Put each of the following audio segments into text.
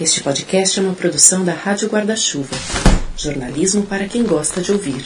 Este podcast é uma produção da Rádio Guarda-Chuva. Jornalismo para quem gosta de ouvir.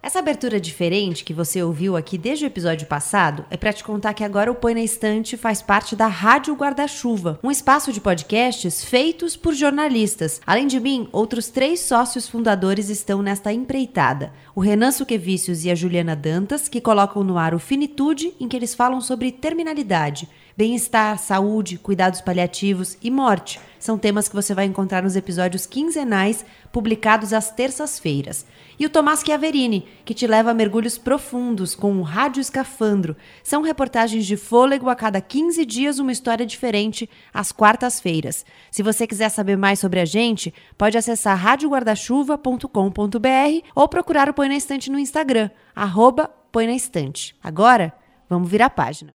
Essa abertura diferente que você ouviu aqui desde o episódio passado é para te contar que agora o Põe na Estante faz parte da Rádio Guarda-Chuva, um espaço de podcasts feitos por jornalistas. Além de mim, outros três sócios fundadores estão nesta empreitada: o Renan Suquevicius e a Juliana Dantas, que colocam no ar o Finitude, em que eles falam sobre terminalidade, bem-estar, saúde, cuidados paliativos e morte. São temas que você vai encontrar nos episódios quinzenais publicados às terças-feiras e o Tomás Chiaverini, que te leva a mergulhos profundos com o Rádio Escafandro. São reportagens de fôlego a cada 15 dias, uma história diferente, às quartas-feiras. Se você quiser saber mais sobre a gente, pode acessar radioguardachuva.com.br ou procurar o Põe na Estante no Instagram, arroba Põe na Estante. Agora, vamos virar a página.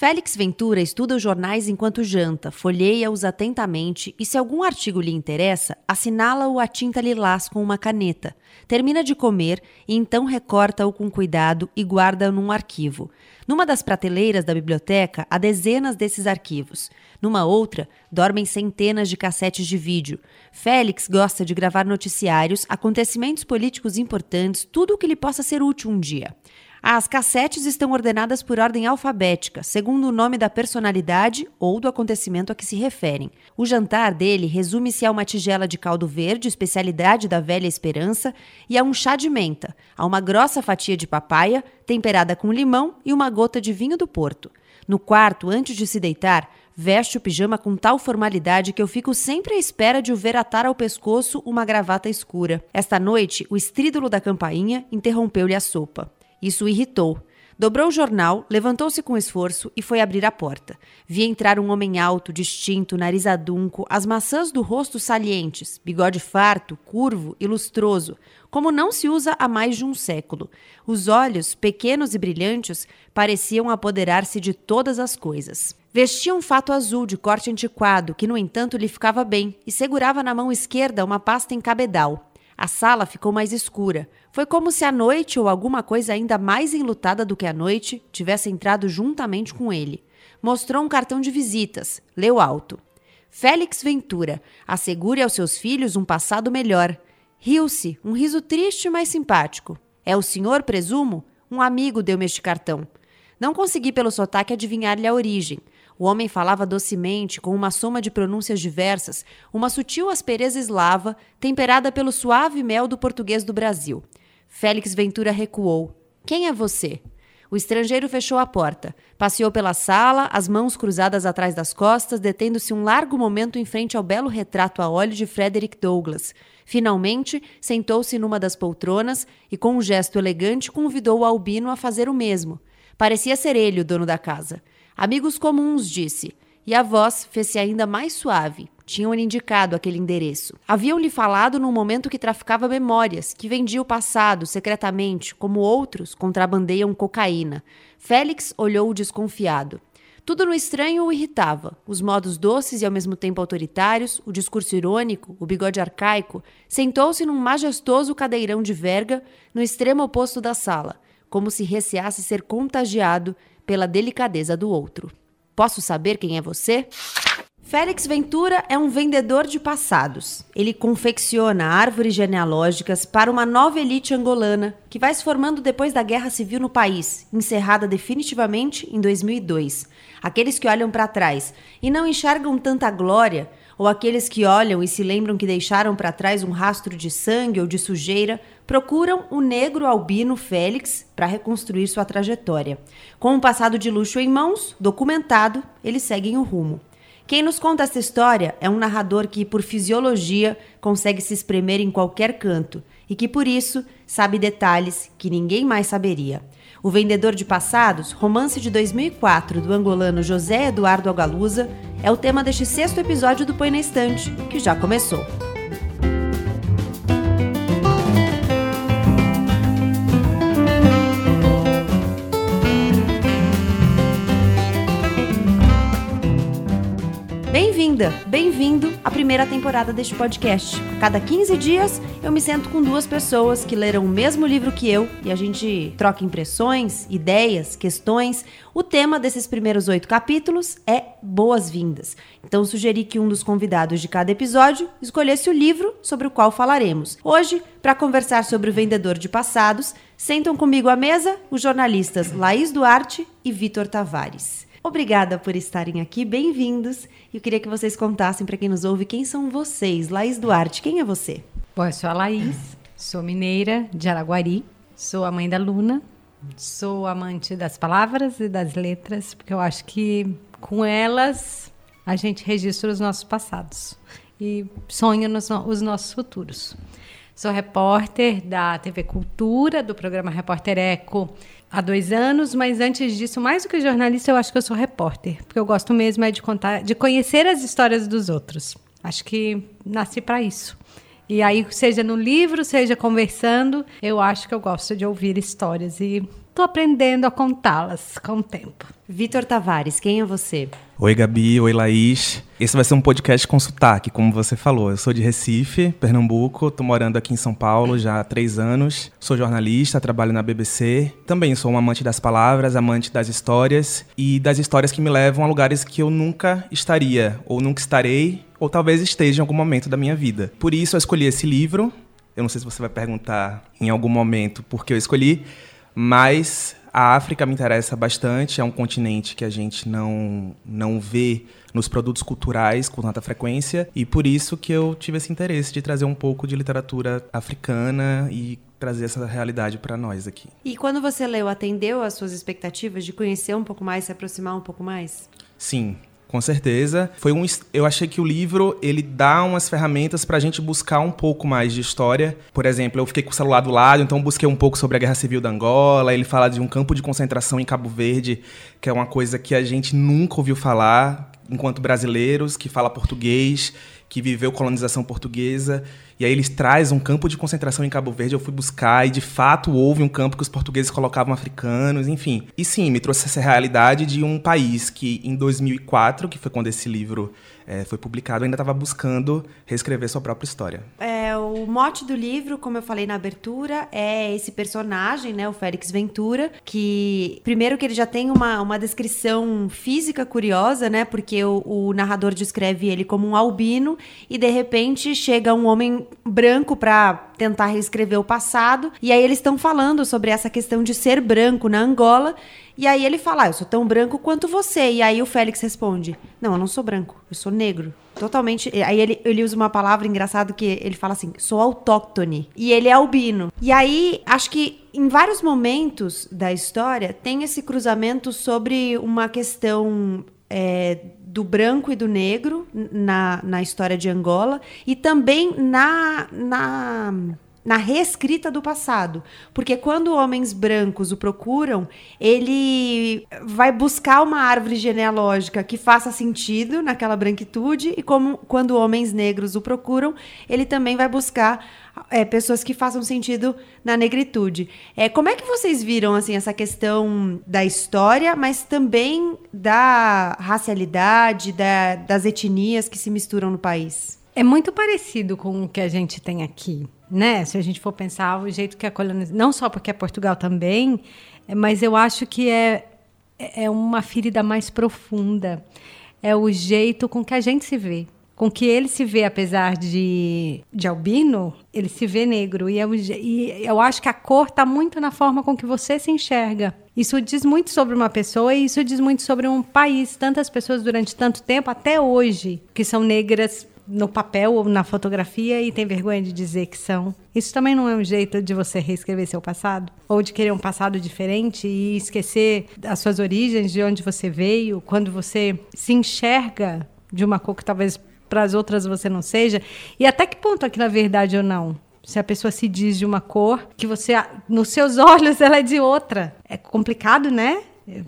Félix Ventura estuda os jornais enquanto janta, folheia-os atentamente e, se algum artigo lhe interessa, assinala-o a tinta lilás com uma caneta. Termina de comer e então recorta-o com cuidado e guarda-o num arquivo. Numa das prateleiras da biblioteca há dezenas desses arquivos. Numa outra, dormem centenas de cassetes de vídeo. Félix gosta de gravar noticiários, acontecimentos políticos importantes, tudo o que lhe possa ser útil um dia. As cassetes estão ordenadas por ordem alfabética, segundo o nome da personalidade ou do acontecimento a que se referem. O jantar dele resume-se a uma tigela de caldo verde, especialidade da velha esperança, e a um chá de menta, a uma grossa fatia de papaya, temperada com limão e uma gota de vinho do Porto. No quarto, antes de se deitar, veste o pijama com tal formalidade que eu fico sempre à espera de o ver atar ao pescoço uma gravata escura. Esta noite, o estrídulo da campainha interrompeu-lhe a sopa. Isso o irritou. Dobrou o jornal, levantou-se com esforço e foi abrir a porta. Vi entrar um homem alto, distinto, nariz adunco, as maçãs do rosto salientes, bigode farto, curvo e lustroso, como não se usa há mais de um século. Os olhos, pequenos e brilhantes, pareciam apoderar-se de todas as coisas. Vestia um fato azul de corte antiquado, que, no entanto, lhe ficava bem, e segurava na mão esquerda uma pasta em cabedal. A sala ficou mais escura. Foi como se a noite ou alguma coisa ainda mais enlutada do que a noite tivesse entrado juntamente com ele. Mostrou um cartão de visitas. Leu alto. Félix Ventura, assegure aos seus filhos um passado melhor. Riu-se, um riso triste, mas simpático. É o senhor, presumo? Um amigo deu-me este cartão. Não consegui pelo sotaque adivinhar-lhe a origem. O homem falava docemente, com uma soma de pronúncias diversas, uma sutil aspereza eslava, temperada pelo suave mel do português do Brasil. Félix Ventura recuou. Quem é você? O estrangeiro fechou a porta, passeou pela sala, as mãos cruzadas atrás das costas, detendo-se um largo momento em frente ao belo retrato a óleo de Frederick Douglass. Finalmente, sentou-se numa das poltronas e, com um gesto elegante, convidou o albino a fazer o mesmo. Parecia ser ele o dono da casa. Amigos comuns, disse. E a voz fez-se ainda mais suave. Tinham-lhe indicado aquele endereço. Haviam-lhe falado num momento que traficava memórias, que vendia o passado secretamente, como outros contrabandeiam cocaína. Félix olhou desconfiado. Tudo no estranho o irritava. Os modos doces e ao mesmo tempo autoritários, o discurso irônico, o bigode arcaico. Sentou-se num majestoso cadeirão de verga no extremo oposto da sala, como se receasse ser contagiado pela delicadeza do outro. Posso saber quem é você? Félix Ventura é um vendedor de passados. Ele confecciona árvores genealógicas para uma nova elite angolana que vai se formando depois da guerra civil no país, encerrada definitivamente em 2002. Aqueles que olham para trás e não enxergam tanta glória ou aqueles que olham e se lembram que deixaram para trás um rastro de sangue ou de sujeira, procuram o negro albino Félix para reconstruir sua trajetória. Com um passado de luxo em mãos, documentado, eles seguem o rumo. Quem nos conta essa história é um narrador que, por fisiologia, consegue se espremer em qualquer canto e que, por isso, sabe detalhes que ninguém mais saberia. O Vendedor de Passados, romance de 2004 do angolano José Eduardo Algalusa, é o tema deste sexto episódio do Põe na Estante, que já começou. Bem-vinda, bem-vindo à primeira temporada deste podcast. A cada 15 dias eu me sento com duas pessoas que leram o mesmo livro que eu e a gente troca impressões, ideias, questões. O tema desses primeiros oito capítulos é boas-vindas. Então sugeri que um dos convidados de cada episódio escolhesse o livro sobre o qual falaremos. Hoje, para conversar sobre o vendedor de passados, sentam comigo à mesa os jornalistas Laís Duarte e Vitor Tavares. Obrigada por estarem aqui, bem-vindos. Eu queria que vocês contassem para quem nos ouve quem são vocês. Laís Duarte, quem é você? Bom, eu sou a Laís, sou mineira de Araguari, sou a mãe da Luna, sou amante das palavras e das letras, porque eu acho que com elas a gente registra os nossos passados e sonha nos, os nossos futuros. Sou repórter da TV Cultura, do programa Repórter Eco, há dois anos, mas antes disso, mais do que jornalista, eu acho que eu sou repórter, porque eu gosto mesmo é de contar, de conhecer as histórias dos outros. Acho que nasci para isso. E aí, seja no livro, seja conversando, eu acho que eu gosto de ouvir histórias e estou aprendendo a contá-las com o tempo. Vitor Tavares, quem é você? Oi, Gabi. Oi, Laís. Esse vai ser um podcast com sotaque, como você falou. Eu sou de Recife, Pernambuco. Estou morando aqui em São Paulo já há três anos. Sou jornalista, trabalho na BBC. Também sou um amante das palavras, amante das histórias e das histórias que me levam a lugares que eu nunca estaria, ou nunca estarei, ou talvez esteja em algum momento da minha vida. Por isso eu escolhi esse livro. Eu não sei se você vai perguntar em algum momento por que eu escolhi, mas a África me interessa bastante, é um continente que a gente não, não vê nos produtos culturais com tanta frequência, e por isso que eu tive esse interesse de trazer um pouco de literatura africana e trazer essa realidade para nós aqui. E quando você leu, atendeu às suas expectativas de conhecer um pouco mais, se aproximar um pouco mais? Sim, com certeza. Foi um, eu achei que o livro ele dá umas ferramentas para a gente buscar um pouco mais de história. Por exemplo, eu fiquei com o celular do lado, então busquei um pouco sobre a Guerra Civil da Angola. Ele fala de um campo de concentração em Cabo Verde, que é uma coisa que a gente nunca ouviu falar enquanto brasileiros, que fala português que viveu colonização portuguesa. E aí eles trazem um campo de concentração em Cabo Verde. Eu fui buscar e de fato houve um campo que os portugueses colocavam africanos, enfim. E sim, me trouxe essa realidade de um país que em 2004, que foi quando esse livro é, foi publicado, ainda estava buscando reescrever sua própria história. É, o mote do livro, como eu falei na abertura, é esse personagem, né, o Félix Ventura, que primeiro que ele já tem uma, uma descrição física curiosa, né, porque o, o narrador descreve ele como um albino e de repente chega um homem branco para tentar reescrever o passado e aí eles estão falando sobre essa questão de ser branco na Angola e aí ele fala: ah, Eu sou tão branco quanto você. E aí o Félix responde: Não, eu não sou branco, eu sou negro. Totalmente. Aí ele, ele usa uma palavra engraçada que ele fala assim: sou autóctone. E ele é albino. E aí, acho que em vários momentos da história tem esse cruzamento sobre uma questão. É, do branco e do negro na, na história de Angola e também na, na na reescrita do passado. Porque quando homens brancos o procuram, ele vai buscar uma árvore genealógica que faça sentido naquela branquitude, e como quando homens negros o procuram, ele também vai buscar é, pessoas que façam sentido na negritude. É, como é que vocês viram assim essa questão da história, mas também da racialidade, da, das etnias que se misturam no país? É muito parecido com o que a gente tem aqui né? Se a gente for pensar o jeito que a colonização, não só porque é Portugal também, mas eu acho que é é uma ferida mais profunda. É o jeito com que a gente se vê, com que ele se vê, apesar de, de albino, ele se vê negro. E eu, e eu acho que a cor está muito na forma com que você se enxerga. Isso diz muito sobre uma pessoa e isso diz muito sobre um país. Tantas pessoas durante tanto tempo, até hoje, que são negras no papel ou na fotografia e tem vergonha de dizer que são. Isso também não é um jeito de você reescrever seu passado? Ou de querer um passado diferente e esquecer as suas origens, de onde você veio, quando você se enxerga de uma cor que talvez para as outras você não seja? E até que ponto aquilo é verdade ou não? Se a pessoa se diz de uma cor que você, nos seus olhos, ela é de outra. É complicado, né?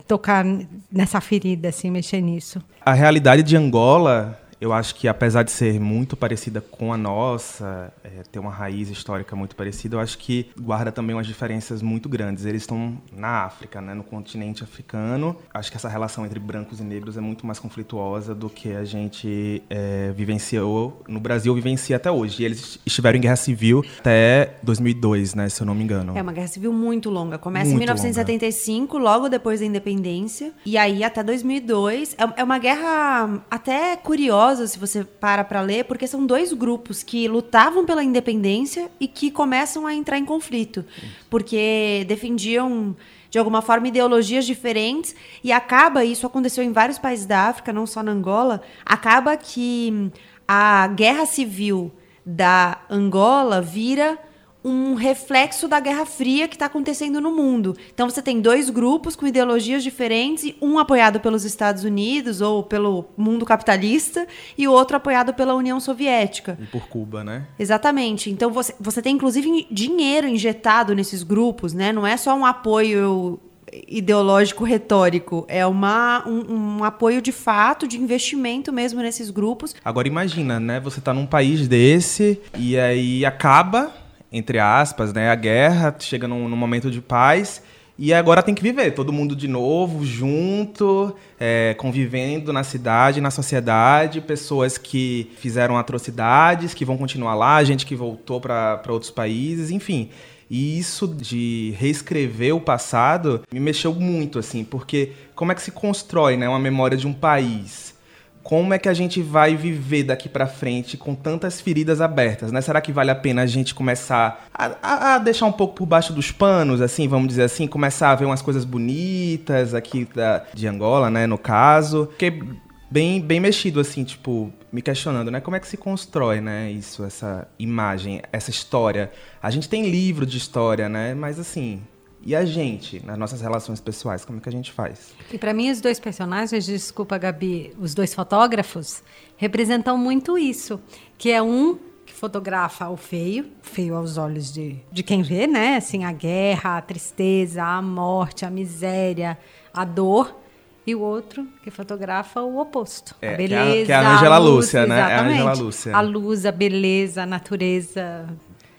Tocar nessa ferida, assim, mexer nisso. A realidade de Angola Eu acho que, apesar de ser muito parecida com a nossa, é, ter uma raiz histórica muito parecida, eu acho que guarda também umas diferenças muito grandes. Eles estão na África, né, no continente africano. Acho que essa relação entre brancos e negros é muito mais conflituosa do que a gente é, vivenciou no Brasil, vivencia até hoje. E eles estiveram em guerra civil até 2002, né, se eu não me engano. É uma guerra civil muito longa. Começa Muito em 1975, logo depois da independência, e aí até 2002. É, é uma guerra até curiosa se você para para ler, porque são dois grupos que lutavam pela independência e que começam a entrar em conflito, porque defendiam de alguma forma ideologias diferentes e acaba isso aconteceu em vários países da África, não só na Angola, acaba que a guerra civil da Angola vira um reflexo da Guerra Fria que está acontecendo no mundo. Então você tem dois grupos com ideologias diferentes, um apoiado pelos Estados Unidos ou pelo mundo capitalista e o outro apoiado pela União Soviética. E por Cuba, né? Exatamente. Então você, você tem inclusive dinheiro injetado nesses grupos, né? Não é só um apoio ideológico retórico, é uma, um, um apoio de fato, de investimento mesmo nesses grupos. Agora imagina, né? Você tá num país desse e aí acaba, entre aspas, né? A guerra, chega num, num momento de paz e agora tem que viver, todo mundo de novo, junto, é, convivendo na cidade, na sociedade, pessoas que fizeram atrocidades, que vão continuar lá, gente que voltou para outros países, enfim. E isso de reescrever o passado me mexeu muito, assim, porque como é que se constrói né, uma memória de um país? Como é que a gente vai viver daqui para frente com tantas feridas abertas, né? Será que vale a pena a gente começar a, a, a, deixar um pouco por baixo dos panos, assim, vamos dizer assim, começar a ver umas coisas bonitas aqui da, de Angola, né, no caso? Porque bem, bem mexido, assim, tipo, me questionando, né? Como é que se constrói, né, isso, essa imagem, essa história? A gente tem livro de história, né? Mas assim, e a gente, nas nossas relações pessoais, como é que a gente faz? E para mim, os dois personagens, desculpa, Gabi, os dois fotógrafos, representam muito isso, que é um que fotografa o feio, feio aos olhos de, de quem vê, né? Assim, a guerra, a tristeza, a morte, a miséria, a dor, e o outro que fotografa o oposto. É, a que é a- beleza. que é a Ângela luz, Lúcia, né? É a exatamente. Ângela Lúcia. A luz, a beleza, a natureza.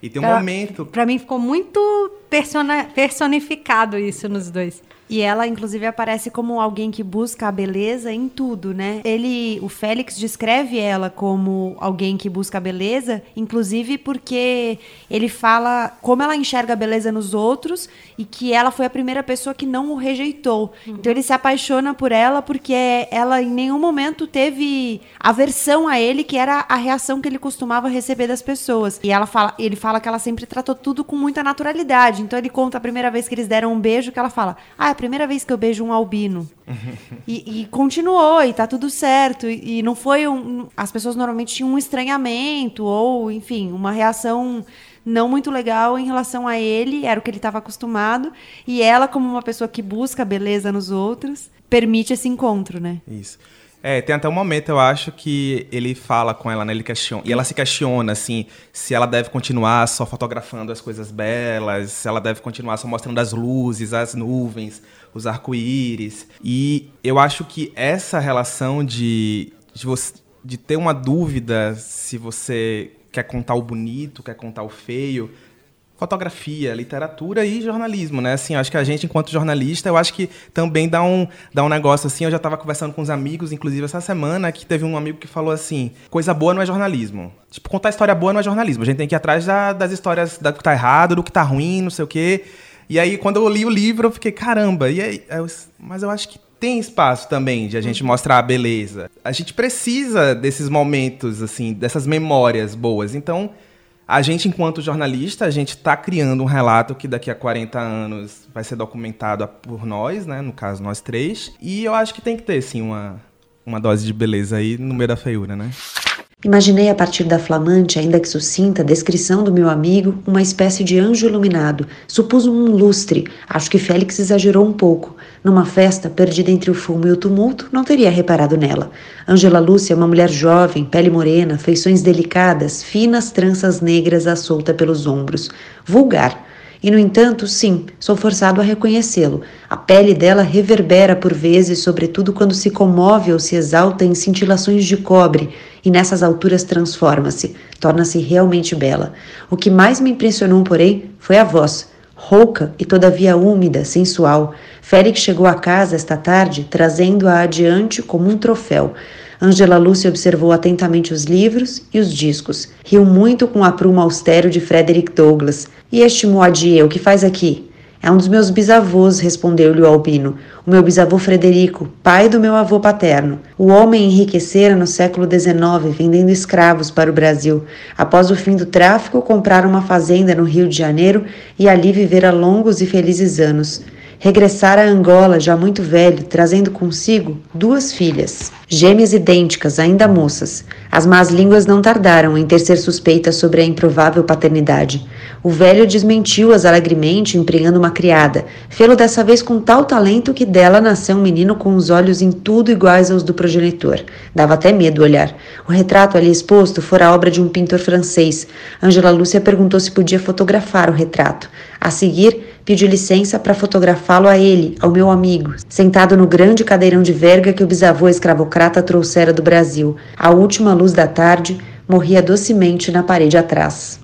E tem um Pra- momento. Pra mim ficou muito persona- personificado isso nos dois. E ela, inclusive, aparece como alguém que busca a beleza em tudo, né? Ele, o Félix descreve ela como alguém que busca a beleza, inclusive porque ele fala como ela enxerga a beleza nos outros e que ela foi a primeira pessoa que não o rejeitou. Então ele se apaixona por ela porque ela em nenhum momento teve aversão a ele, que era a reação que ele costumava receber das pessoas. E ela fala, ele fala que ela sempre tratou tudo com muita naturalidade. Então ele conta a primeira vez que eles deram um beijo, que ela fala: Ah, é a primeira vez que eu beijo um albino. e, e continuou, e tá tudo certo. E, e não foi um. As pessoas normalmente tinham um estranhamento, ou, enfim, uma reação não muito legal em relação a ele, era o que ele estava acostumado. E ela, como uma pessoa que busca beleza nos outros, permite esse encontro, né? Isso. É, tem até um momento, eu acho, que ele fala com ela, né? Ele questiona, e ela se questiona, assim, se ela deve continuar só fotografando as coisas belas, se ela deve continuar só mostrando as luzes, as nuvens, os arco-íris. E eu acho que essa relação de, de, você, de ter uma dúvida se você quer contar o bonito, quer contar o feio, fotografia, literatura e jornalismo, né? Assim, acho que a gente, enquanto jornalista, eu acho que também dá um, dá um negócio assim. Eu já estava conversando com uns amigos, inclusive essa semana, que teve um amigo que falou assim: coisa boa não é jornalismo. Tipo, contar história boa não é jornalismo. A gente tem que ir atrás da- das histórias do que tá errado, do que tá ruim, não sei o quê. E aí, quando eu li o livro, eu fiquei, caramba, e aí? Aí eu- mas eu acho que tem espaço também de a gente mostrar a beleza. A gente precisa desses momentos, assim, dessas memórias boas. Então, a gente, enquanto jornalista, a gente está criando um relato que daqui a 40 anos vai ser documentado por nós, né? No caso, nós três. E eu acho que tem que ter, sim, uma, uma dose de beleza aí no meio da feiura, né? Imaginei a partir da flamante, ainda que sucinta, descrição do meu amigo, uma espécie de anjo iluminado. Supus um lustre. Acho que Félix exagerou um pouco. Numa festa, perdida entre o fumo e o tumulto, não teria reparado nela. Angela Lúcia é uma mulher jovem, pele morena, feições delicadas, finas tranças negras à solta pelos ombros. Vulgar. E, no entanto, sim, sou forçado a reconhecê-lo. A pele dela reverbera por vezes, sobretudo quando se comove ou se exalta em cintilações de cobre, e nessas alturas transforma-se, torna-se realmente bela. O que mais me impressionou, porém, foi a voz, rouca e todavia úmida, sensual. Félix chegou a casa esta tarde, trazendo-a adiante como um troféu. Angela Lucy observou atentamente os livros e os discos. Riu muito com o aprumo austero de Frederick Douglass. E este Moadier, o que faz aqui? É um dos meus bisavôs, respondeu-lhe o albino. O meu bisavô Frederico, pai do meu avô paterno. O homem enriquecera no século XIX, vendendo escravos para o Brasil. Após o fim do tráfico, comprara uma fazenda no Rio de Janeiro e ali vivera longos e felizes anos regressara a Angola já muito velho, trazendo consigo duas filhas, gêmeas idênticas, ainda moças. As más línguas não tardaram em tecer suspeitas sobre a improvável paternidade. O velho desmentiu-as alegremente, empregando uma criada. Fê-lo dessa vez com tal talento que dela nasceu um menino com os olhos em tudo iguais aos do progenitor. Dava até medo olhar. O retrato ali exposto fora obra de um pintor francês. Angela Lúcia perguntou se podia fotografar o retrato. A seguir, pediu licença para fotografá-lo a ele, ao meu amigo, sentado no grande cadeirão de verga que o bisavô escravocrata trouxera do Brasil. A última luz da tarde morria docemente na parede atrás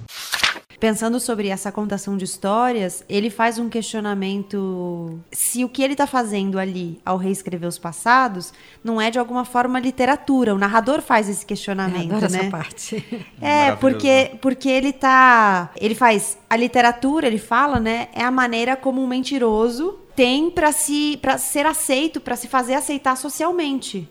pensando sobre essa contação de histórias, ele faz um questionamento se o que ele está fazendo ali ao reescrever os passados não é de alguma forma literatura. O narrador faz esse questionamento, Eu né? essa parte. É, porque porque ele tá, ele faz a literatura, ele fala, né, é a maneira como um mentiroso tem para se para ser aceito, para se fazer aceitar socialmente.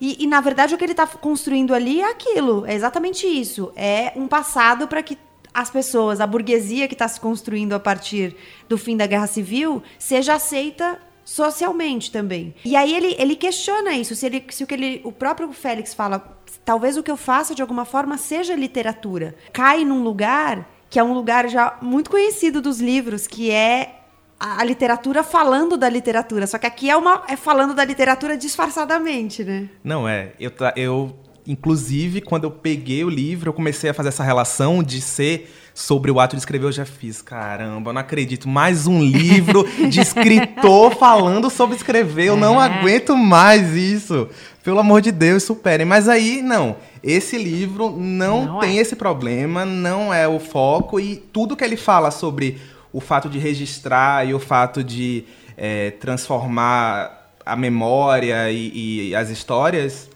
E, e, na verdade, o que ele está construindo ali é aquilo, é exatamente isso. É um passado para que as pessoas, a burguesia que está se construindo a partir do fim da guerra civil, seja aceita socialmente também. E aí ele, ele questiona isso, se, ele, se o que ele, o próprio Félix fala, talvez o que eu faça de alguma forma seja literatura. Cai num lugar que é um lugar já muito conhecido dos livros, que é a literatura falando da literatura. Só que aqui é uma é falando da literatura disfarçadamente, né? Não é. Eu, eu Inclusive, quando eu peguei o livro, eu comecei a fazer essa relação de ser sobre o ato de escrever. Eu já fiz, caramba, eu não acredito. Mais um livro de escritor falando sobre escrever. Eu não é. aguento mais isso. Pelo amor de Deus, superem. Mas aí, não. Esse livro não, não tem é. esse problema, não é o foco. E tudo que ele fala sobre o fato de registrar e o fato de é, transformar a memória e, e as histórias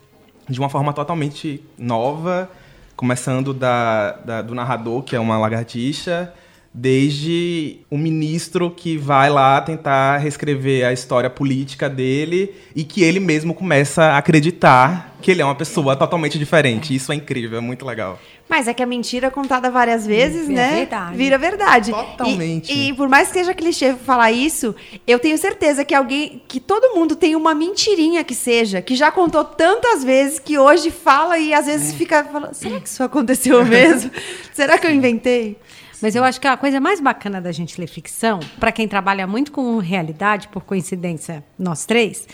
de uma forma totalmente nova, começando da, da, do narrador, que é uma lagartixa, desde o ministro que vai lá tentar reescrever a história política dele e que ele mesmo começa a acreditar que ele é uma pessoa totalmente diferente. Isso é incrível, é muito legal. Mas é que a mentira contada várias vezes, é né? Verdade. Vira verdade. Totalmente. E, e, por mais que seja clichê falar isso, eu tenho certeza que alguém, que todo mundo tem uma mentirinha que seja, que já contou tantas vezes que hoje fala e às vezes é. fica falando, será que isso aconteceu mesmo? será que eu inventei? Mas eu acho que a coisa mais bacana da gente ler ficção, para quem trabalha muito com realidade, por coincidência, nós três,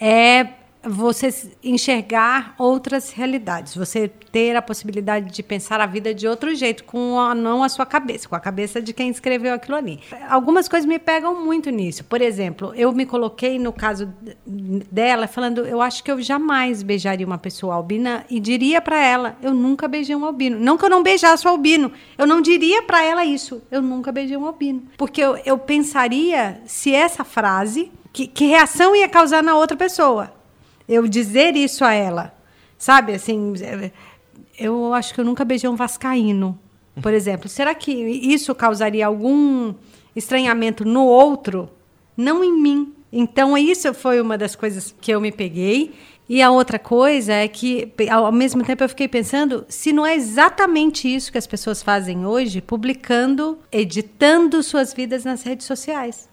é você enxergar outras realidades, você ter a possibilidade de pensar a vida de outro jeito, com a, não a sua cabeça, com a cabeça de quem escreveu aquilo ali. Algumas coisas me pegam muito nisso. Por exemplo, eu me coloquei no caso dela falando, eu acho que eu jamais beijaria uma pessoa albina e diria para ela, eu nunca beijei um albino. Não que eu não beijasse o albino, eu não diria para ela isso, eu nunca beijei um albino, porque eu, eu pensaria se essa frase que, que reação ia causar na outra pessoa eu dizer isso a ela. Sabe, assim, eu acho que eu nunca beijei um vascaíno, por exemplo. Será que isso causaria algum estranhamento no outro? Não em mim. Então, isso foi uma das coisas que eu me peguei. E a outra coisa é que, ao mesmo tempo, eu fiquei pensando se não é exatamente isso que as pessoas fazem hoje, publicando, editando suas vidas nas redes sociais.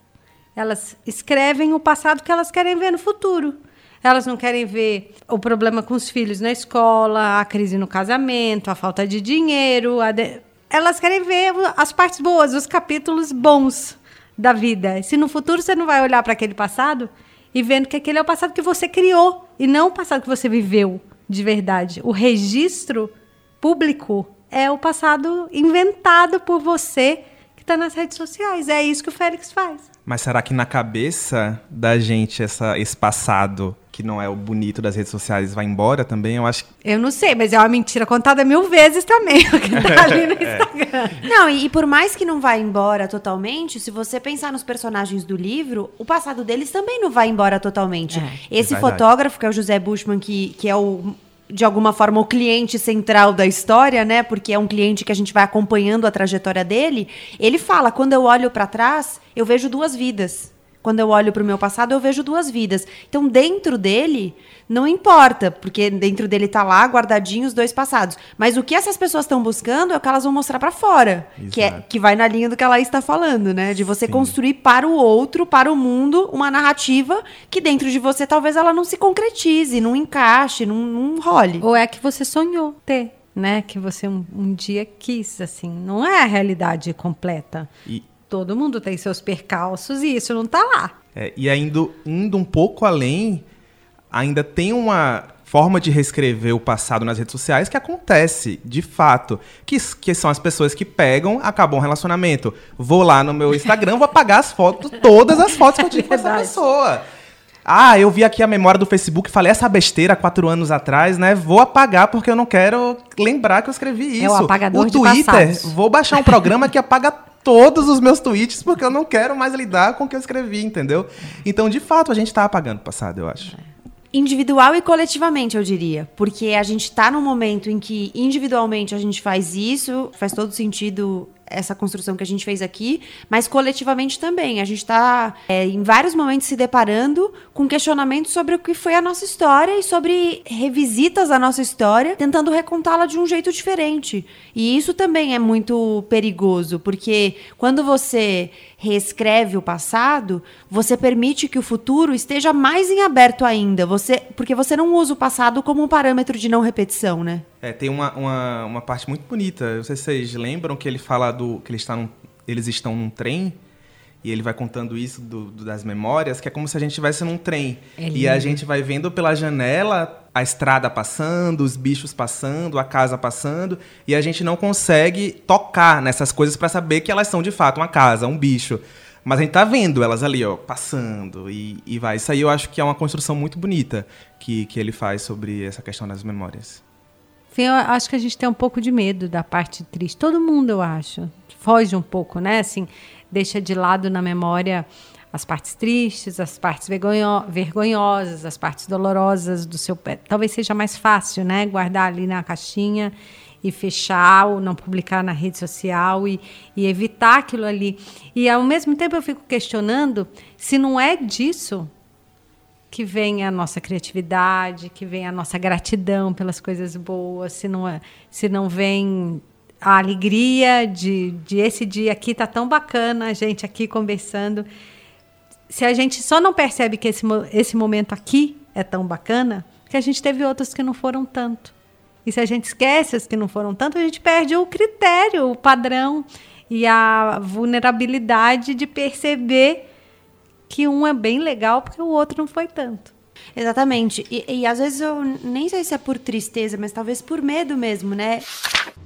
Elas escrevem o passado que elas querem ver no futuro. Elas não querem ver o problema com os filhos na escola, a crise no casamento, a falta de dinheiro. De... Elas querem ver as partes boas, os capítulos bons da vida. Se no futuro você não vai olhar para aquele passado e vendo que aquele é o passado que você criou e não o passado que você viveu de verdade. O registro público é o passado inventado por você que está nas redes sociais. É isso que o Félix faz. Mas será que na cabeça da gente essa, esse passado que não é o bonito das redes sociais vai embora também, eu acho. Eu não sei, mas é uma mentira contada mil vezes também, o que tá ali no Instagram. Não, e, e por mais que não vá embora totalmente, se você pensar nos personagens do livro, o passado deles também não vai embora totalmente. É. Esse Verdade. fotógrafo, que é o José Bushman, que, que é o de alguma forma o cliente central da história, né? Porque é um cliente que a gente vai acompanhando a trajetória dele. Ele fala: quando eu olho para trás, eu vejo duas vidas. Quando eu olho para o meu passado, eu vejo duas vidas. Então, dentro dele, não importa, porque dentro dele tá lá guardadinho os dois passados. Mas o que essas pessoas estão buscando é o que elas vão mostrar para fora, que é que vai na linha do que ela está falando, né? De você Sim. construir para o outro, para o mundo, uma narrativa que dentro de você talvez ela não se concretize, não encaixe, não, não role. Ou é que você sonhou ter, né? Que você um, um dia quis, assim. Não é a realidade completa. E, Todo mundo tem seus percalços e isso não tá lá. é, e ainda indo um pouco além, ainda tem uma forma de reescrever o passado nas redes sociais que acontece, de fato. Que, que são as pessoas que pegam, acabam um relacionamento. Vou lá no meu Instagram, vou apagar as fotos, todas as fotos que eu tive com essa Verdade. pessoa. Ah, eu vi aqui a memória do Facebook, falei essa besteira quatro anos atrás, né? Vou apagar porque eu não quero lembrar que eu escrevi isso. É o apagador o de Twitter, passados. vou baixar um programa que apaga todos os meus tweets porque eu não quero mais lidar com o que eu escrevi, entendeu? Então, de fato, a gente tá apagando o passado, eu acho. Individual e coletivamente, eu diria. Porque a gente tá num momento em que individualmente a gente faz isso, faz todo sentido essa construção que a gente fez aqui, mas coletivamente também. A gente está em vários momentos se deparando com questionamentos sobre o que foi a nossa história e sobre revisitas da nossa história, tentando recontá-la de um jeito diferente. E isso também é muito perigoso, porque quando você reescreve o passado, você permite que o futuro esteja mais em aberto ainda. Você, porque você não usa o passado como um parâmetro de não repetição, né? É, tem uma, uma, uma parte muito bonita. Não sei se vocês lembram que ele fala do. que ele está num- eles estão num trem e ele vai contando isso do- do- das memórias, que é como se a gente estivesse num trem. É e a gente vai vendo pela janela a estrada passando, os bichos passando, a casa passando, e a gente não consegue tocar nessas coisas para saber que elas são de fato uma casa, um bicho. Mas a gente tá vendo elas ali, ó, passando e, e vai. Isso aí eu acho que é uma construção muito bonita que, que ele faz sobre essa questão das memórias. Eu acho que a gente tem um pouco de medo da parte triste. Todo mundo, eu acho. Foge um pouco, né? Assim, deixa de lado na memória as partes tristes, as partes vergonho- vergonhosas, as partes dolorosas do seu pé. Talvez seja mais fácil, né? Guardar ali na caixinha e fechar ou não publicar na rede social e, e evitar aquilo ali. E ao mesmo tempo eu fico questionando se não é disso que vem a nossa criatividade, que vem a nossa gratidão pelas coisas boas, se não, é, se não vem a alegria de, de esse dia aqui tá tão bacana, a gente aqui conversando. Se a gente só não percebe que esse, esse momento aqui é tão bacana, que a gente teve outros que não foram tanto. E se a gente esquece os que não foram tanto, a gente perde o critério, o padrão e a vulnerabilidade de perceber que um é bem legal porque o outro não foi tanto. Exatamente. E, e às vezes eu nem sei se é por tristeza, mas talvez por medo mesmo, né?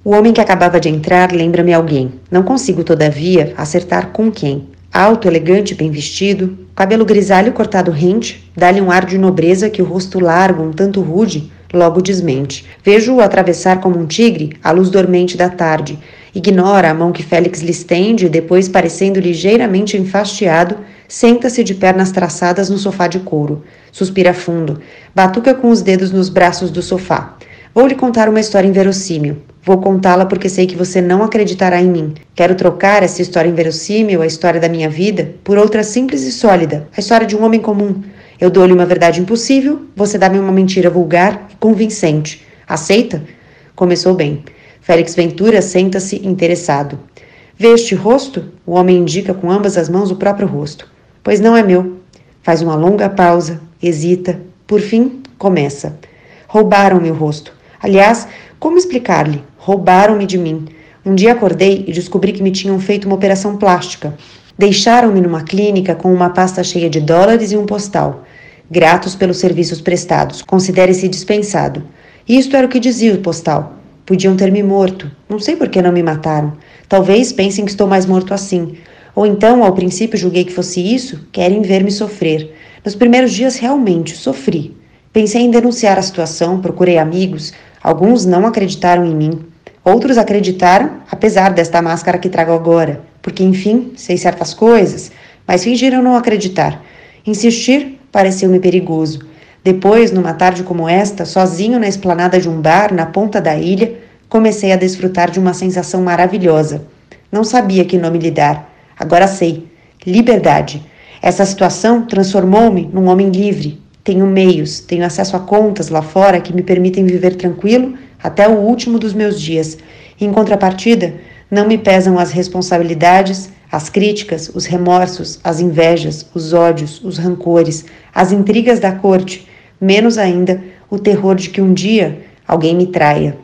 O homem que acabava de entrar lembra-me alguém. Não consigo, todavia, acertar com quem. Alto, elegante, bem vestido, cabelo grisalho cortado rente, dá-lhe um ar de nobreza que o rosto largo, um tanto rude, logo desmente. Vejo-o atravessar como um tigre a luz dormente da tarde. Ignora a mão que Félix lhe estende e depois, parecendo ligeiramente enfastiado, senta-se de pernas traçadas no sofá de couro. Suspira fundo, batuca com os dedos nos braços do sofá. Vou lhe contar uma história inverossímil. Vou contá-la porque sei que você não acreditará em mim. Quero trocar essa história inverossímil, a história da minha vida, por outra simples e sólida, a história de um homem comum. Eu dou-lhe uma verdade impossível, você dá-me uma mentira vulgar e convincente. Aceita? Começou bem. Félix Ventura senta-se interessado. Vê este rosto? O homem indica com ambas as mãos o próprio rosto. Pois não é meu. Faz uma longa pausa, hesita, por fim, começa. Roubaram-me o rosto. Aliás, como explicar-lhe? Roubaram-me de mim. Um dia acordei e descobri que me tinham feito uma operação plástica. Deixaram-me numa clínica com uma pasta cheia de dólares e um postal. Gratos pelos serviços prestados. Considere-se dispensado. Isto era o que dizia o postal. Podiam ter me morto. Não sei por que não me mataram. Talvez pensem que estou mais morto assim. Ou então, ao princípio, julguei que fosse isso, querem ver-me sofrer. Nos primeiros dias, realmente, sofri. Pensei em denunciar a situação, procurei amigos, alguns não acreditaram em mim. Outros acreditaram, apesar desta máscara que trago agora, porque enfim, sei certas coisas, mas fingiram não acreditar. Insistir pareceu-me perigoso. Depois, numa tarde como esta, sozinho na esplanada de um bar na ponta da ilha, comecei a desfrutar de uma sensação maravilhosa. Não sabia que nome lhe dar. Agora sei. Liberdade. Essa situação transformou-me num homem livre, tenho meios, tenho acesso a contas lá fora que me permitem viver tranquilo até o último dos meus dias. Em contrapartida, não me pesam as responsabilidades, as críticas, os remorsos, as invejas, os ódios, os rancores, as intrigas da corte, menos ainda o terror de que um dia alguém me traia.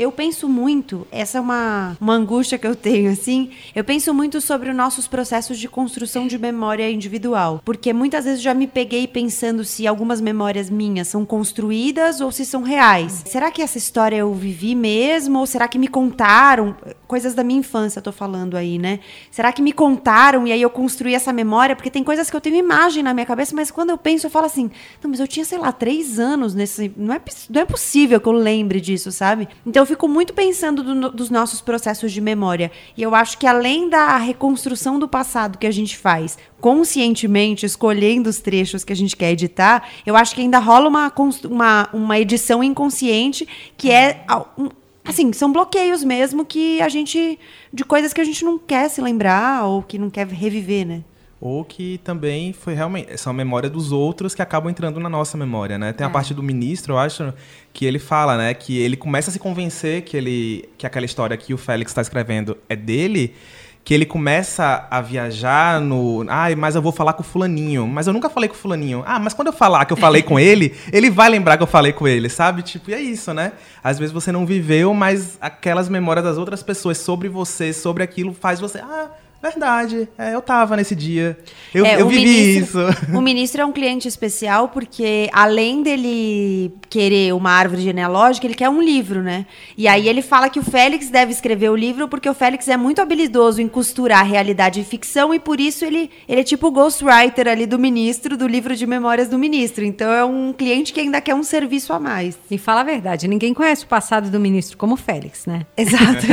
Eu penso muito, essa é uma, uma angústia que eu tenho, assim. Eu penso muito sobre os nossos processos de construção de memória individual. Porque muitas vezes já me peguei pensando se algumas memórias minhas são construídas ou se são reais. Será que essa história eu vivi mesmo? Ou será que me contaram? Coisas da minha infância, eu tô falando aí, né? Será que me contaram e aí eu construí essa memória? Porque tem coisas que eu tenho imagem na minha cabeça, mas quando eu penso, eu falo assim: não, mas eu tinha, sei lá, três anos nesse. Não é, não é possível que eu lembre disso, sabe? Então fico muito pensando do, dos nossos processos de memória. E eu acho que além da reconstrução do passado que a gente faz conscientemente, escolhendo os trechos que a gente quer editar, eu acho que ainda rola uma, uma, uma edição inconsciente que é. Assim, são bloqueios mesmo que a gente. de coisas que a gente não quer se lembrar ou que não quer reviver, né? Ou que também foi realmente são a memória dos outros que acabam entrando na nossa memória, né? Tem a é. parte do ministro, eu acho, que ele fala, né, que ele começa a se convencer que ele que aquela história que o Félix está escrevendo é dele, que ele começa a viajar no, ai, ah, mas eu vou falar com o fulaninho, mas eu nunca falei com o fulaninho. Ah, mas quando eu falar que eu falei com ele, ele vai lembrar que eu falei com ele, sabe? Tipo, e é isso, né? Às vezes você não viveu, mas aquelas memórias das outras pessoas sobre você, sobre aquilo faz você, ah, Verdade. É, eu tava nesse dia. Eu, é, eu vivi ministro, isso. O ministro é um cliente especial porque, além dele querer uma árvore genealógica, ele quer um livro, né? E aí ele fala que o Félix deve escrever o livro porque o Félix é muito habilidoso em costurar realidade e ficção e por isso ele, ele é tipo o ghostwriter ali do ministro, do livro de memórias do ministro. Então é um cliente que ainda quer um serviço a mais. E fala a verdade, ninguém conhece o passado do ministro como o Félix, né? Exato.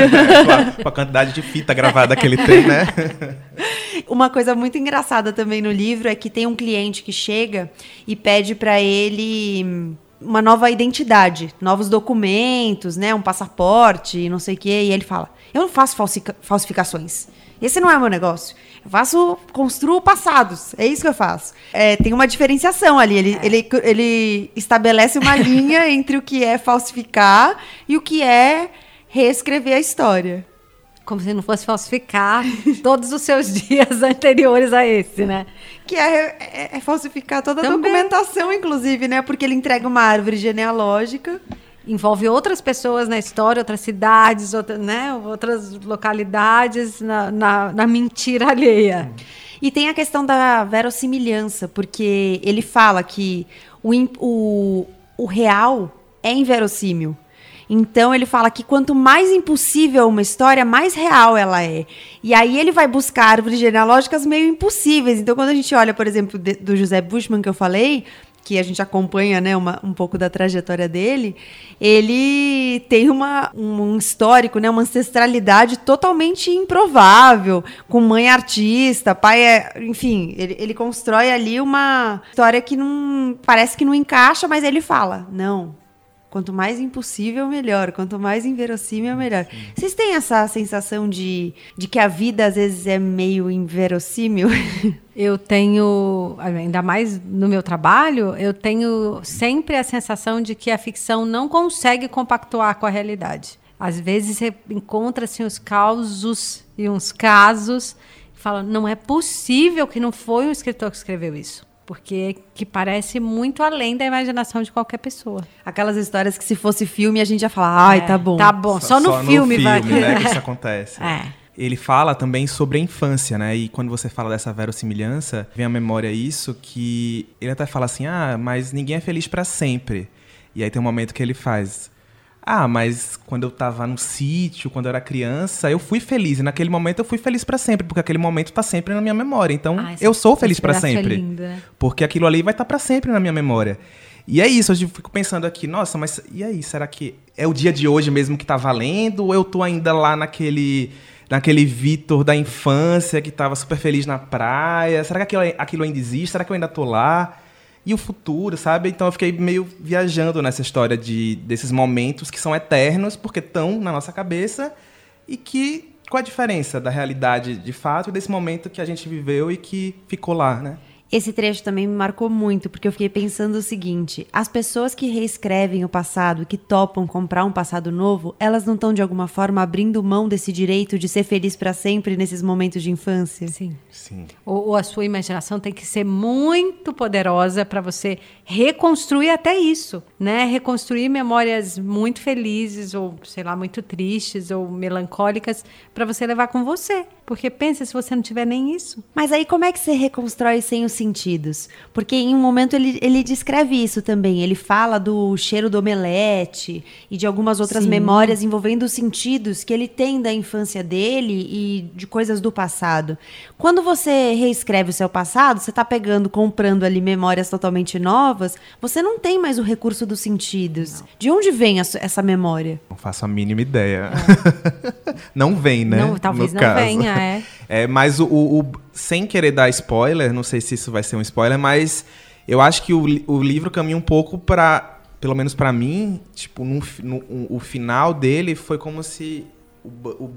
com, a, com a quantidade de fita gravada que ele tem, né? Uma coisa muito engraçada também no livro é que tem um cliente que chega e pede para ele uma nova identidade, novos documentos, né, um passaporte, não sei o quê, e ele fala: "Eu não faço falsificações. Esse não é o meu negócio. Eu faço, construo passados. É isso que eu faço. É, tem uma diferenciação ali. Ele, é. ele, ele estabelece uma linha entre o que é falsificar e o que é reescrever a história como se não fosse falsificar todos os seus dias anteriores a esse, né? Que é, é, é falsificar toda a Também. documentação, inclusive, né? Porque ele entrega uma árvore genealógica. Envolve outras pessoas na história, outras cidades, outra, né? outras localidades na, na, na mentira alheia. E tem a questão da verossimilhança, porque ele fala que o, o, o real é inverossímil. Então ele fala que quanto mais impossível uma história, mais real ela é. E aí ele vai buscar árvores genealógicas meio impossíveis. Então quando a gente olha, por exemplo, de, do José Bushman que eu falei, que a gente acompanha né, uma, um pouco da trajetória dele, ele tem uma, um histórico, né, uma ancestralidade totalmente improvável, com mãe artista, pai é. Enfim, ele, ele constrói ali uma história que não. parece que não encaixa, mas ele fala: não, Quanto mais impossível, melhor. Quanto mais inverossímil, melhor. Sim. Vocês têm essa sensação de, de que a vida às vezes é meio inverossímil? Eu tenho, ainda mais no meu trabalho, eu tenho sempre a sensação de que a ficção não consegue compactuar com a realidade. Às vezes encontra-se uns causos e uns casos e fala, não é possível que não foi um escritor que escreveu isso porque que parece muito além da imaginação de qualquer pessoa. Aquelas histórias que se fosse filme a gente ia falar, ai, é, tá bom. Tá bom, só, só no só filme no vai. Filme, né, que isso acontece. É. Ele fala também sobre a infância, né? E quando você fala dessa verossimilhança, vem à memória isso que ele até fala assim: "Ah, mas ninguém é feliz para sempre". E aí tem um momento que ele faz: ah, mas quando eu tava no sítio, quando eu era criança, eu fui feliz. E naquele momento eu fui feliz para sempre, porque aquele momento tá sempre na minha memória. Então, ah, eu sou feliz para sempre. É linda. Porque aquilo ali vai estar tá para sempre na minha memória. E é isso, eu fico pensando aqui, nossa, mas e aí, será que é o dia de hoje mesmo que tá valendo? Ou eu tô ainda lá naquele naquele Vitor da infância que estava super feliz na praia? Será que aquilo, aquilo ainda existe? Será que eu ainda tô lá? E o futuro, sabe? Então eu fiquei meio viajando nessa história de, desses momentos que são eternos, porque estão na nossa cabeça e que. Qual a diferença da realidade de fato e desse momento que a gente viveu e que ficou lá, né? Esse trecho também me marcou muito, porque eu fiquei pensando o seguinte: as pessoas que reescrevem o passado e que topam comprar um passado novo, elas não estão de alguma forma abrindo mão desse direito de ser feliz para sempre nesses momentos de infância? Sim. Sim. Ou, ou a sua imaginação tem que ser muito poderosa para você reconstruir até isso, né? Reconstruir memórias muito felizes ou, sei lá, muito tristes ou melancólicas para você levar com você. Porque pensa se você não tiver nem isso. Mas aí como é que você reconstrói sem os sentidos? Porque em um momento ele, ele descreve isso também. Ele fala do cheiro do omelete e de algumas outras Sim. memórias envolvendo os sentidos que ele tem da infância dele e de coisas do passado. Quando você reescreve o seu passado, você está pegando, comprando ali memórias totalmente novas, você não tem mais o recurso dos sentidos. De onde vem essa essa memória? Não faço a mínima ideia. não vem, né? Não, talvez no não caso. venha, é. É, mas o- o- sem querer dar spoiler, não sei se isso vai ser um spoiler, mas eu acho que o, o livro caminha um pouco para, pelo menos para mim, tipo, fi- no- o, final dele foi como se o, o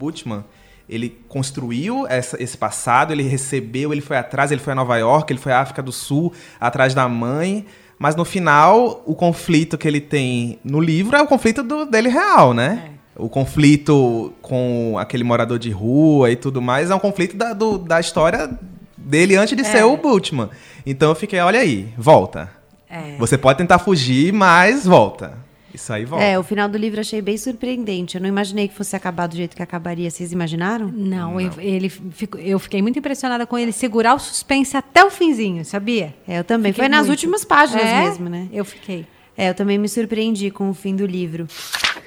ele construiu essa- esse passado, ele recebeu, ele foi atrás, ele foi a Nova York, ele foi à África do Sul, atrás da mãe, mas no final o conflito que ele tem no livro é o conflito do- dele real, né? O conflito com aquele morador de rua e tudo mais é um conflito da, do- da história dele antes de ser o Bultman. Então eu fiquei, olha aí, volta. É. Você pode tentar fugir, mas volta. Isso aí volta. É, o final do livro eu achei bem surpreendente. Eu não imaginei que fosse acabar do jeito que acabaria. Vocês imaginaram? Não, eu- ele fico- eu fiquei muito impressionada com ele segurar o suspense até o finzinho, sabia? É, eu também. Fiquei Foi nas muito. últimas páginas É? mesmo, né? Eu fiquei. É, eu também me surpreendi com o fim do livro.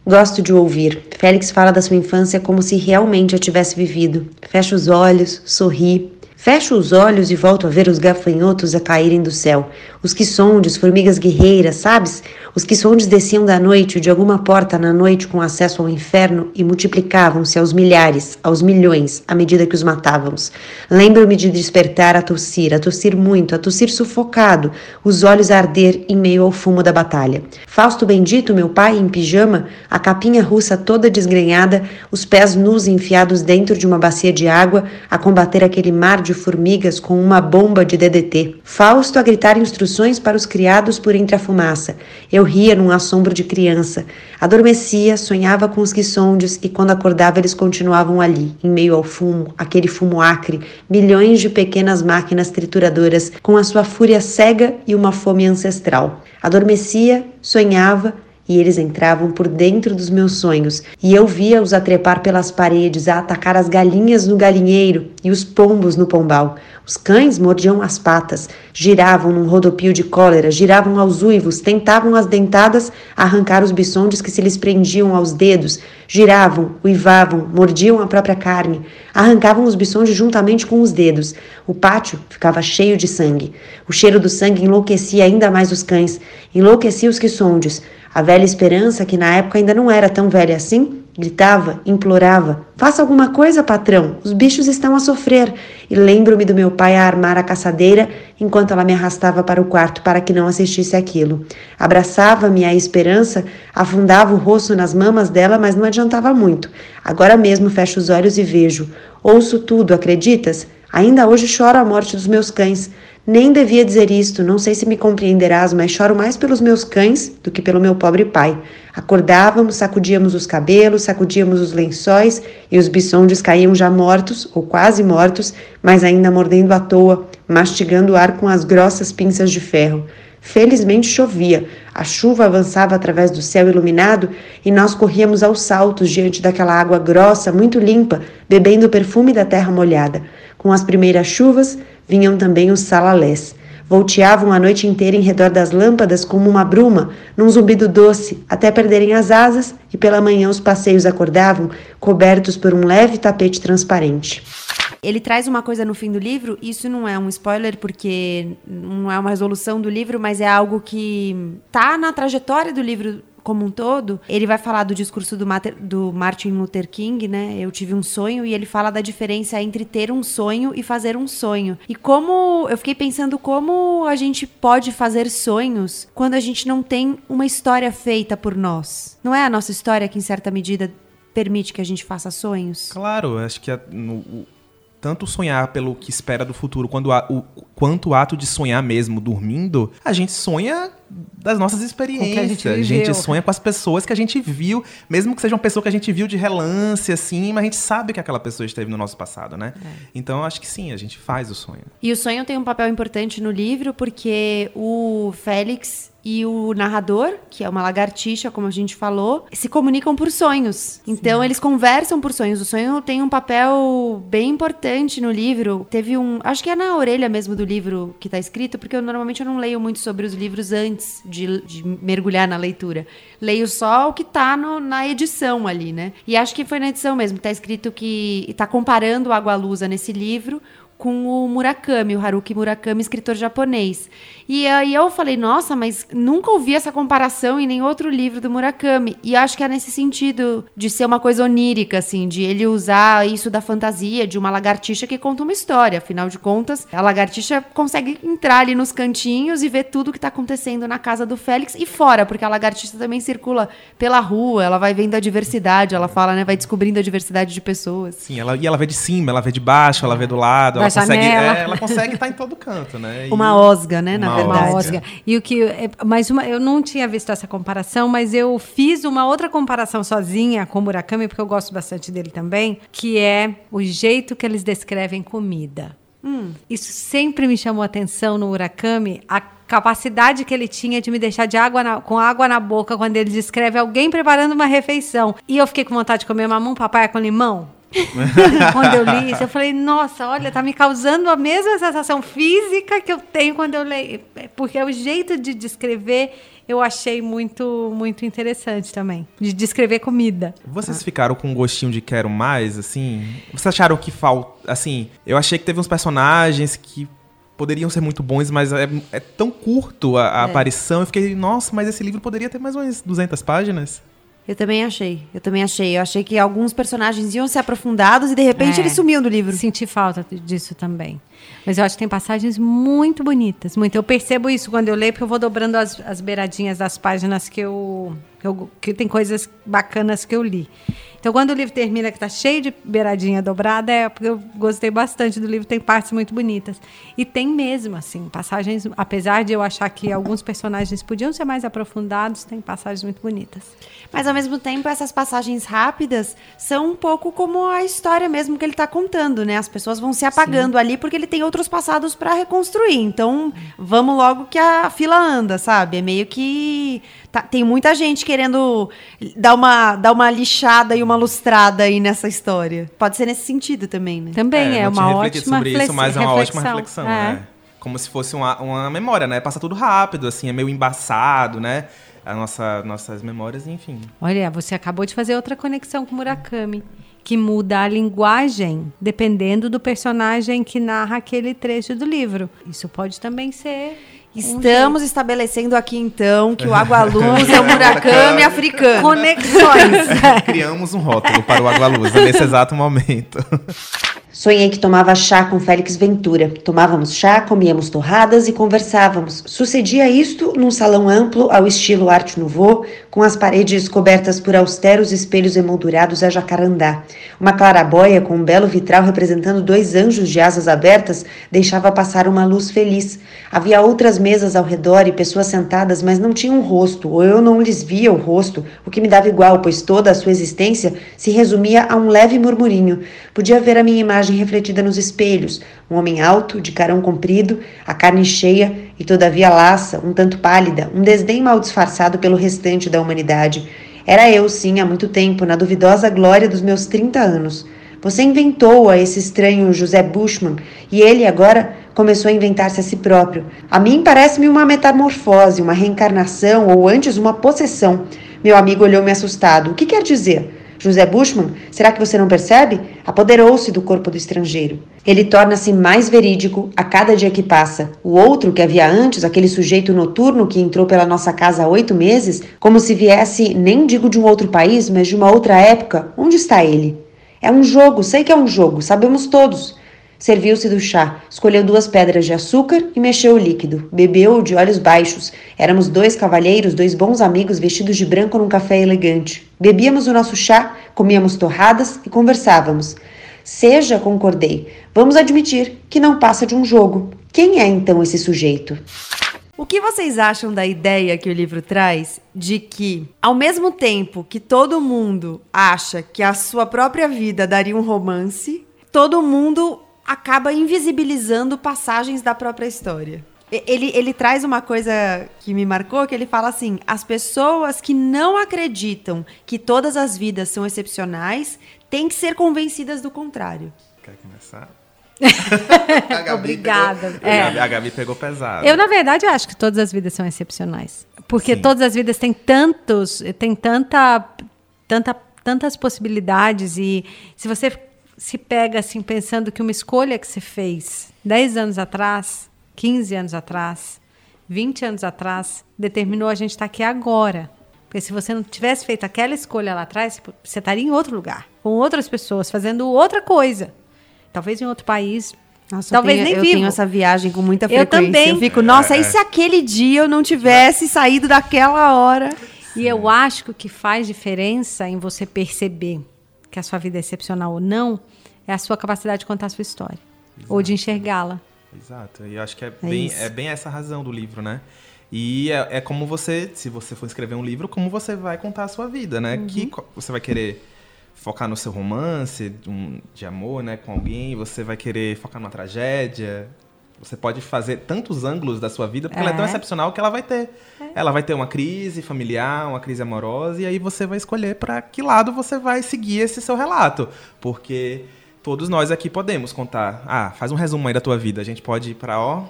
Gosto de ouvir. Félix fala da sua infância como se realmente a tivesse vivido. Fecha os olhos, sorri. Fecho os olhos e volto a ver os gafanhotos a caírem do céu. Os quiçondes, formigas guerreiras, sabes? Os quiçondes desciam da noite de alguma porta na noite com acesso ao inferno e multiplicavam-se aos milhares, aos milhões, à medida que os matávamos. Lembro-me de despertar a tossir, a tossir muito, a tossir sufocado, os olhos a arder em meio ao fumo da batalha. Fausto bendito, meu pai, em pijama, a capinha russa toda desgrenhada, os pés nus enfiados dentro de uma bacia de água, a combater aquele mar de formigas com uma bomba de DDT. Fausto a gritar instruções para os criados por entre a fumaça. Eu ria num assombro de criança. Adormecia, sonhava com os guiçondes e quando acordava eles continuavam ali, em meio ao fumo, aquele fumo acre, milhões de pequenas máquinas trituradoras com a sua fúria cega e uma fome ancestral. Adormecia, sonhava e eles entravam por dentro dos meus sonhos, e eu via-os a trepar pelas paredes, a atacar as galinhas no galinheiro e os pombos no pombal. Os cães mordiam as patas, giravam num rodopio de cólera, giravam aos uivos, tentavam as dentadas arrancar os biçondes que se lhes prendiam aos dedos, giravam, uivavam, mordiam a própria carne, arrancavam os biçondes juntamente com os dedos. O pátio ficava cheio de sangue. O cheiro do sangue enlouquecia ainda mais os cães, enlouquecia os quiçondes. A velha esperança, que na época ainda não era tão velha assim, gritava, implorava: Faça alguma coisa, patrão, os bichos estão a sofrer. E lembro-me do meu pai a armar a caçadeira enquanto ela me arrastava para o quarto para que não assistisse aquilo. Abraçava-me a esperança, afundava o rosto nas mamas dela, mas não adiantava muito. Agora mesmo fecho os olhos e vejo. Ouço tudo, acreditas? Ainda hoje choro a morte dos meus cães. Nem devia dizer isto, não sei se me compreenderás, mas choro mais pelos meus cães do que pelo meu pobre pai. Acordávamos, sacudíamos os cabelos, sacudíamos os lençóis e os biçondes caíam já mortos, ou quase mortos, mas ainda mordendo à toa, mastigando o ar com as grossas pinças de ferro. Felizmente chovia, a chuva avançava através do céu iluminado e nós corríamos aos saltos diante daquela água grossa, muito limpa, bebendo o perfume da terra molhada. Com as primeiras chuvas vinham também os salalés. Volteavam a noite inteira em redor das lâmpadas como uma bruma, num zumbido doce, até perderem as asas, e pela manhã os passeios acordavam, cobertos por um leve tapete transparente. Ele traz uma coisa no fim do livro, isso não é um spoiler porque não é uma resolução do livro, mas é algo que tá na trajetória do livro como um todo, ele vai falar do discurso do, Mater, do, Martin Luther King, né? Eu tive um sonho e ele fala da diferença entre ter um sonho e fazer um sonho. E como eu fiquei pensando como a gente pode fazer sonhos quando a gente não tem uma história feita por nós. Não é a nossa história que em certa medida permite que a gente faça sonhos? Claro, acho que a, no, tanto sonhar pelo que espera do futuro, quando a, o, quanto o ato de sonhar mesmo dormindo, a gente sonha das nossas experiências. A gente, a gente, sonha com as pessoas que a gente viu, mesmo que seja uma pessoa que a gente viu de relance, assim, mas a gente sabe que aquela pessoa esteve no nosso passado, né? É. Então, eu acho que sim, a gente faz o sonho. E o sonho tem um papel importante no livro, porque o Félix e o narrador, que é uma lagartixa, como a gente falou, se comunicam por sonhos. Então Sim. eles conversam por sonhos. O sonho tem um papel bem importante no livro. Teve um, acho que é na orelha mesmo do livro que está escrito, porque eu normalmente eu não leio muito sobre os livros antes de, de mergulhar na leitura. Leio só o que está na edição ali, né? E acho que foi na edição mesmo. Está escrito que está comparando Água Lusa nesse livro com o Murakami, o Haruki Murakami, escritor japonês. E aí eu falei, nossa, mas nunca ouvi essa comparação em nenhum outro livro do Murakami. E acho que é nesse sentido de ser uma coisa onírica, assim, de ele usar isso da fantasia, de uma lagartixa que conta uma história. Afinal de contas, a lagartixa consegue entrar ali nos cantinhos e ver tudo que está acontecendo na casa do Félix e fora, porque a lagartixa também circula pela rua, ela vai vendo a diversidade, ela fala, né, vai descobrindo a diversidade de pessoas. Sim, ela, e ela vê de cima, ela vê de baixo, ela vê do lado, ela consegue, é, ela consegue estar tá em todo canto, né? E... Uma osga, né, na verdade. Uma osga. E o que, é, mais uma, eu não tinha visto essa comparação, mas eu fiz uma outra comparação sozinha com o Murakami, porque eu gosto bastante dele também, que é o jeito que eles descrevem comida. Hum. Isso sempre me chamou atenção no Murakami, a capacidade que ele tinha de me deixar de água na, com água na boca quando ele descreve alguém preparando uma refeição. E eu fiquei com vontade de comer mamão papaya com limão. quando eu li isso, eu falei, nossa, olha, tá me causando a mesma sensação física que eu tenho quando eu leio. Porque é o jeito de descrever eu achei muito muito interessante também, de descrever comida. Vocês ah. ficaram com um gostinho de quero mais, assim? Vocês acharam que falta, assim, eu achei que teve uns personagens que poderiam ser muito bons, mas é, é tão curto a, a é. aparição, eu fiquei, nossa, mas esse livro poderia ter mais umas 200 páginas. Eu também achei. Eu também achei. Eu achei que alguns personagens iam ser aprofundados e de repente é, eles sumiam do livro. Senti falta disso também. Mas eu acho que tem passagens muito bonitas. Muito. Eu percebo isso quando eu leio, porque eu vou dobrando as, as beiradinhas das páginas que eu, eu. que tem coisas bacanas que eu li. Então, quando o livro termina, que está cheio de beiradinha dobrada, é porque eu gostei bastante do livro, tem partes muito bonitas. E tem mesmo, assim, passagens, apesar de eu achar que alguns personagens podiam ser mais aprofundados, tem passagens muito bonitas. Mas, ao mesmo tempo, essas passagens rápidas são um pouco como a história mesmo que ele está contando, né? As pessoas vão se apagando Sim. ali porque ele tem outros passados para reconstruir. Então, vamos logo que a fila anda, sabe? É meio que Tá, tem muita gente querendo dar uma, dar uma lixada e uma lustrada aí nessa história. Pode ser nesse sentido também, né? Também é, é uma ótima sobre isso, mas é uma ótima reflexão, é. né? Como se fosse uma, uma memória, né? Passa tudo rápido, assim, é meio embaçado, né? A nossa, nossas memórias, enfim. Olha, você acabou de fazer outra conexão com Murakami que muda a linguagem dependendo do personagem que narra aquele trecho do livro. Isso pode também ser Estamos estabelecendo aqui então que o Água-Luz é o Murakami africano. Conexões. Criamos um rótulo para o Água-Luz nesse exato momento. Sonhei que tomava chá com Félix Ventura. Tomávamos chá, comíamos torradas e conversávamos. Sucedia isto num salão amplo ao estilo Art Nouveau, com as paredes cobertas por austeros espelhos emoldurados a jacarandá. Uma clarabóia com um belo vitral representando dois anjos de asas abertas deixava passar uma luz feliz. Havia outras mesas ao redor e pessoas sentadas, mas não tinham rosto, ou eu não lhes via o rosto, o que me dava igual, pois toda a sua existência se resumia a um leve murmurinho. Podia ver a minha imagem refletida nos espelhos, um homem alto, de carão comprido, a carne cheia e todavia laça, um tanto pálida, um desdém mal disfarçado pelo restante da humanidade. Era eu, sim, há muito tempo, na duvidosa glória dos meus 30 anos. Você inventou a esse estranho José Bushman e ele agora Começou a inventar-se a si próprio. A mim parece-me uma metamorfose, uma reencarnação ou antes uma possessão. Meu amigo olhou-me assustado. O que quer dizer? José Bushman, será que você não percebe? Apoderou-se do corpo do estrangeiro. Ele torna-se mais verídico a cada dia que passa. O outro, que havia antes, aquele sujeito noturno que entrou pela nossa casa há oito meses, como se viesse, nem digo de um outro país, mas de uma outra época, onde está ele? É um jogo, sei que é um jogo, sabemos todos. Serviu-se do chá, escolheu duas pedras de açúcar e mexeu o líquido. Bebeu de olhos baixos. Éramos dois cavalheiros, dois bons amigos vestidos de branco num café elegante. Bebíamos o nosso chá, comíamos torradas e conversávamos. Seja, concordei. Vamos admitir que não passa de um jogo. Quem é então esse sujeito? O que vocês acham da ideia que o livro traz de que, ao mesmo tempo que todo mundo acha que a sua própria vida daria um romance, todo mundo acaba invisibilizando passagens da própria história. Ele, ele traz uma coisa que me marcou, que ele fala assim: as pessoas que não acreditam que todas as vidas são excepcionais têm que ser convencidas do contrário. Quer começar? Obrigada. Pegou, é. A Gabi pegou pesado. Eu, na verdade, acho que todas as vidas são excepcionais. Porque Sim. todas as vidas têm tantos, tem tanta, tanta, tantas possibilidades. E se você se pega assim pensando que uma escolha que se fez 10 anos atrás, 15 anos atrás, 20 anos atrás, determinou a gente estar aqui agora. Porque se você não tivesse feito aquela escolha lá atrás, você estaria em outro lugar, com outras pessoas, fazendo outra coisa. Talvez em outro país. Nossa, Talvez eu tenho, nem eu vivo. tenho essa viagem com muita frequência. Eu também. Eu fico, nossa, é. e se aquele dia eu não tivesse saído daquela hora? E eu acho que o que faz diferença em você perceber que a sua vida é excepcional ou não, é a sua capacidade de contar a sua história. Exato. Ou de enxergá-la. Exato. E eu acho que é, é bem, é bem essa razão do livro, né? E é, é, como você, se você for escrever um livro, como você vai contar a sua vida, né? Uhum. Que você vai querer focar no seu romance um, de amor, né, com alguém, você vai querer focar numa tragédia, você pode fazer tantos ângulos da sua vida, porque é. ela é tão é. excepcional que ela vai ter. É. Ela vai ter uma crise familiar, uma crise amorosa, e aí você vai escolher para que lado você vai seguir esse seu relato. Porque todos nós aqui podemos contar. Ah, faz um resumo aí da tua vida. A gente pode ir para, ó,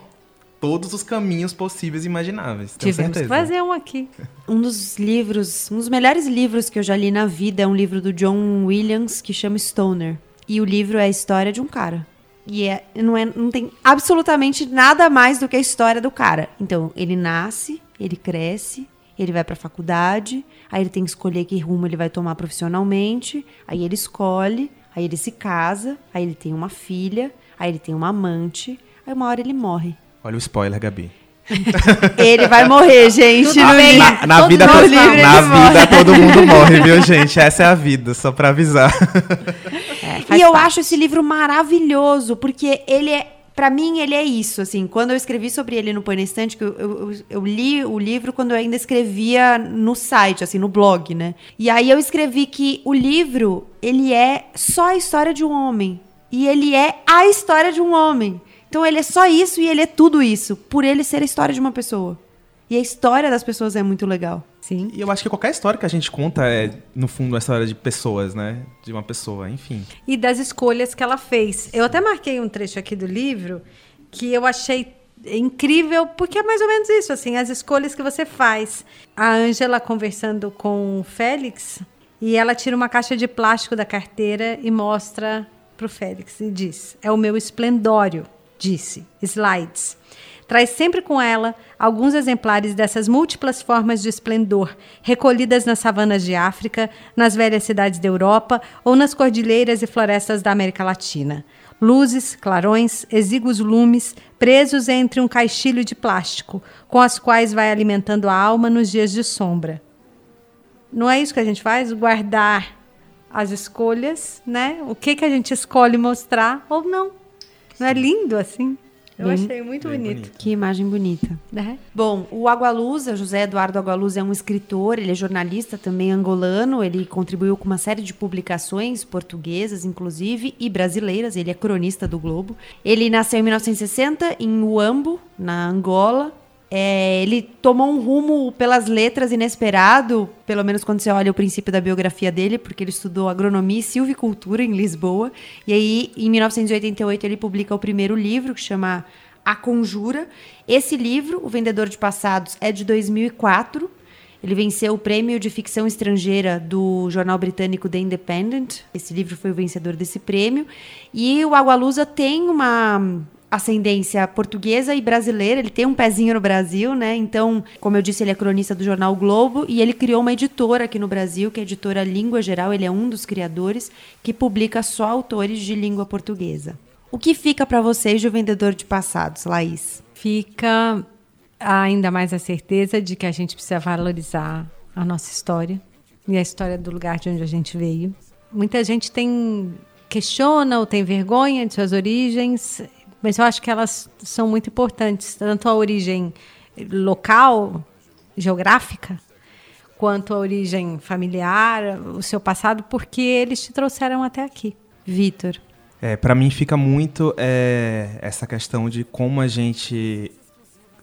todos os caminhos possíveis e imagináveis. Tivemos que fazer um aqui. Um dos livros, um dos melhores livros que eu já li na vida é um livro do John Williams que chama Stoner. E o livro é a história de um cara. E é, não, é, não tem absolutamente nada mais do que a história do cara. Então, ele nasce, ele cresce, ele vai para a faculdade, aí ele tem que escolher que rumo ele vai tomar profissionalmente, aí ele escolhe, aí ele se casa, aí ele tem uma filha, aí ele tem uma amante, aí uma hora ele morre. Olha o spoiler, Gabi. ele vai morrer, gente. No na, na, vida, todo, na vida todo mundo morre, viu, gente? Essa é a vida, só para avisar. E eu parte. acho esse livro maravilhoso, porque ele é para mim ele é isso, assim, quando eu escrevi sobre ele no Põe na Estante, que eu, eu, eu, li o livro quando eu ainda escrevia no site, assim, no blog, né? E aí eu escrevi que o livro, ele é só a história de um homem. E ele é a história de um homem. Então ele é só isso e ele é tudo isso, por ele ser a história de uma pessoa. E a história das pessoas é muito legal. Sim. E eu acho que qualquer história que a gente conta é, no fundo, a história de pessoas, né? De uma pessoa, enfim. E das escolhas que ela fez. Eu até marquei um trecho aqui do livro que eu achei incrível, porque é mais ou menos isso, assim, as escolhas que você faz. A Ângela conversando com o Félix, e ela tira uma caixa de plástico da carteira e mostra para o Félix e diz: É o meu esplendório, disse. Slides traz sempre com ela alguns exemplares dessas múltiplas formas de esplendor, recolhidas nas savanas de África, nas velhas cidades da Europa ou nas cordilheiras e florestas da América Latina. Luzes, clarões, exíguos lumes, presos entre um caixilho de plástico, com as quais vai alimentando a alma nos dias de sombra. Não é isso que a gente faz? Guardar as escolhas, né? O que, que a gente escolhe mostrar ou não. Não é lindo assim? Eu bem, achei muito bonito. bonito. Que imagem bonita. Uhum. Bom, o Agualusa, José Eduardo Agualusa é um escritor, ele é jornalista também angolano, ele contribuiu com uma série de publicações portuguesas, inclusive, e brasileiras, ele é cronista do Globo. Ele nasceu em 1960 em Uambo, na Angola, é, ele tomou um rumo pelas letras inesperado, pelo menos quando você olha o princípio da biografia dele, porque ele estudou agronomia e silvicultura em Lisboa. E aí, em 1988, ele publica o primeiro livro, que chama A Conjura. Esse livro, O Vendedor de Passados, é de 2004. Ele venceu o prêmio de ficção estrangeira do jornal britânico The Independent. Esse livro foi o vencedor desse prêmio. E o Agualusa tem uma ascendência portuguesa e brasileira, ele tem um pezinho no Brasil, né? Então, como eu disse, ele é cronista do jornal Globo e ele criou uma editora aqui no Brasil, que é a editora Língua Geral, ele é um dos criadores, que publica só autores de língua portuguesa. O que fica para vocês de O Vendedor de Passados, Laís? Fica ainda mais a certeza de que a gente precisa valorizar a nossa história e a história do lugar de onde a gente veio. Muita gente tem questiona ou tem vergonha de suas origens mas eu acho que elas são muito importantes, tanto a origem local, geográfica, quanto a origem familiar, o seu passado, porque eles te trouxeram até aqui. Vitor. É, para mim fica muito é, essa questão de como a gente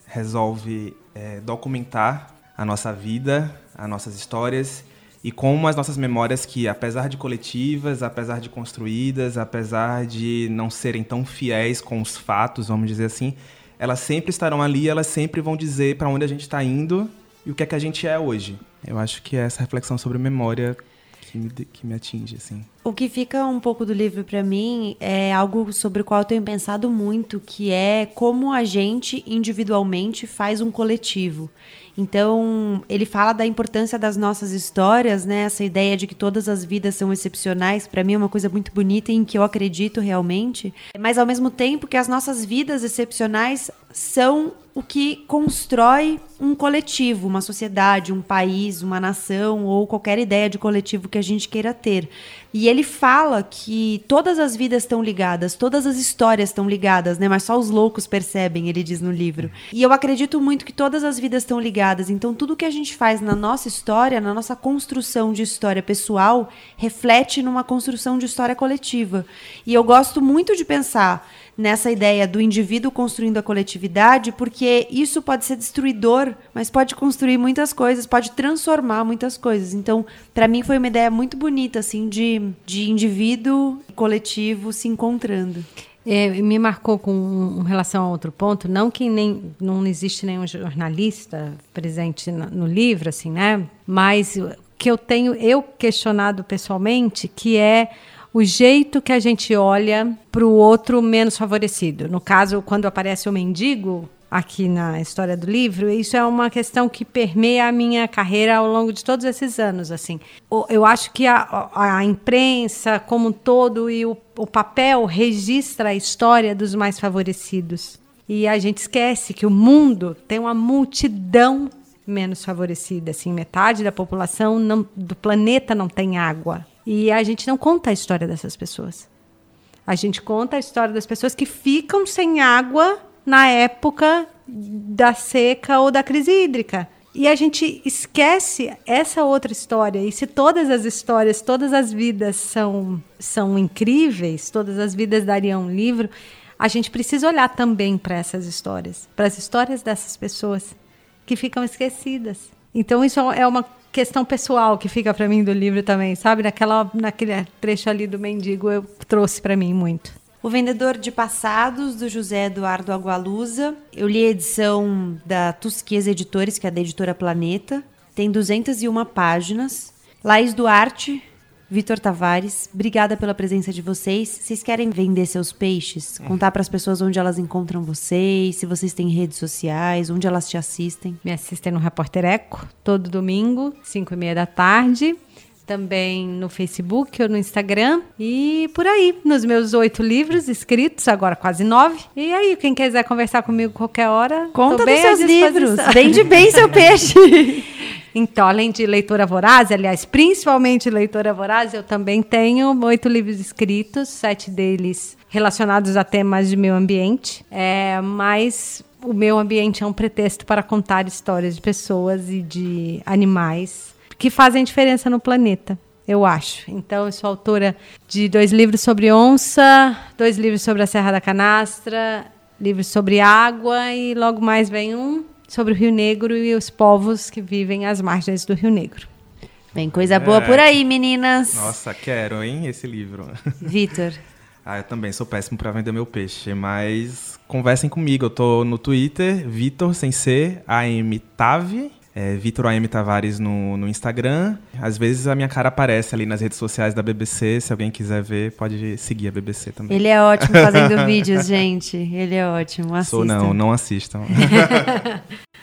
resolve é, documentar a nossa vida, as nossas histórias e como as nossas memórias que, apesar de coletivas, apesar de construídas, apesar de não serem tão fiéis com os fatos, vamos dizer assim, elas sempre estarão ali, elas sempre vão dizer para onde a gente está indo e o que é que a gente é hoje. Eu acho que é essa reflexão sobre memória que me, que me atinge, assim. O que fica um pouco do livro para mim é algo sobre o qual eu tenho pensado muito, que é como a gente individualmente faz um coletivo. Então, ele fala da importância das nossas histórias, né? Essa ideia de que todas as vidas são excepcionais, para mim é uma coisa muito bonita em que eu acredito realmente. Mas ao mesmo tempo que as nossas vidas excepcionais são o que constrói um coletivo, uma sociedade, um país, uma nação ou qualquer ideia de coletivo que a gente queira ter. E ele fala que todas as vidas estão ligadas, todas as histórias estão ligadas, né? Mas só os loucos percebem, ele diz no livro. E eu acredito muito que todas as vidas estão ligadas. Então, tudo que a gente faz na nossa história, na nossa construção de história pessoal, reflete numa construção de história coletiva. E eu gosto muito de pensar nessa ideia do indivíduo construindo a coletividade, porque isso pode ser destruidor, mas pode construir muitas coisas, pode transformar muitas coisas. Então, para mim foi uma ideia muito bonita assim de, de indivíduo e coletivo se encontrando. É, me marcou com relação a outro ponto, não que nem não existe nenhum jornalista presente no, no livro, assim, né? Mas que eu tenho eu questionado pessoalmente, que é o jeito que a gente olha para o outro menos favorecido. No caso, quando aparece o mendigo aqui na história do livro, isso é uma questão que permeia a minha carreira ao longo de todos esses anos. Assim, eu acho que a, a imprensa como um todo e o, o papel registra a história dos mais favorecidos. E a gente esquece que o mundo tem uma multidão menos favorecida. Assim, metade da população não, do planeta não tem água. E a gente não conta a história dessas pessoas. A gente conta a história das pessoas que ficam sem água na época da seca ou da crise hídrica. E a gente esquece essa outra história. E se todas as histórias, todas as vidas são, são incríveis, todas as vidas dariam um livro, a gente precisa olhar também para essas histórias, para as histórias dessas pessoas que ficam esquecidas. Então, isso é uma questão pessoal que fica para mim do livro também, sabe? Naquela, naquele trecho ali do mendigo eu trouxe para mim muito. O Vendedor de Passados, do José Eduardo Agualusa. Eu li a edição da Tusquesa Editores, que é da editora Planeta. Tem 201 páginas. Laís Duarte, Vitor Tavares, obrigada pela presença de vocês. Vocês querem vender seus peixes? É. Contar para as pessoas onde elas encontram vocês, se vocês têm redes sociais, onde elas te assistem? Me assistem no Repórter Eco, todo domingo, 5 e meia da tarde também no Facebook ou no Instagram e por aí, nos meus oito livros escritos, agora quase nove. E aí, quem quiser conversar comigo qualquer hora, conta dos seus livros, vende bem seu peixe. Então, além de leitora voraz, aliás, principalmente leitora voraz, eu também tenho oito livros escritos, sete deles relacionados a temas de meio ambiente. É, mas o meio ambiente é um pretexto para contar histórias de pessoas e de animais que fazem diferença no planeta. Eu acho. Então, eu sou autora de dois livros sobre onça, dois livros sobre a Serra da Canastra, livros sobre água e logo mais vem um sobre o Rio Negro e os povos que vivem às margens do Rio Negro. Vem coisa boa é. por aí, meninas. Nossa, quero, hein, esse livro. Vitor. Ah, eu também sou péssimo para vender meu peixe, mas conversem comigo. Eu tô no Twitter, Vitor sem ser, AM Tave, é, Vitor AM Tavares no, no Instagram. Às vezes a minha cara aparece ali nas redes sociais da BBC. Se alguém quiser ver, pode seguir a BBC também. Ele é ótimo fazendo vídeos, gente. Ele é ótimo. Assistam. Sou não, não assistam.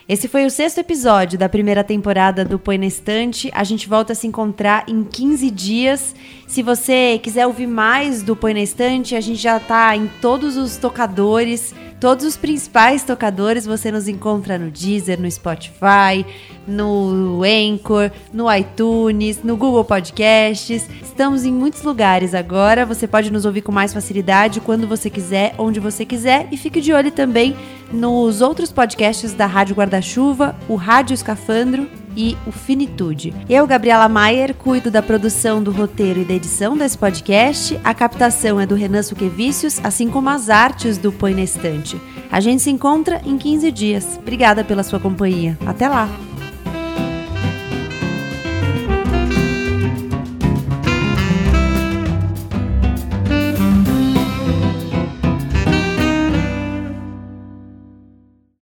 Esse foi o sexto episódio da primeira temporada do Põe na Estante. A gente volta a se encontrar em 15 dias. Se você quiser ouvir mais do Põe na Estante, a gente já tá em todos os tocadores. Todos os principais tocadores você nos encontra no Deezer, no Spotify, no Anchor, no iTunes, no Google Podcasts. Estamos em muitos lugares agora. Você pode nos ouvir com mais facilidade quando você quiser, onde você quiser. E fique de olho também nos outros podcasts da Rádio Guarda-Chuva, o Rádio Escafandro e o Finitude. Eu, Gabriela Maier, cuido da produção do roteiro e da edição desse podcast. A captação é do Renan Suquevicius, assim como as artes do Põe na Estante. A gente se encontra em 15 dias. Obrigada pela sua companhia. Até lá!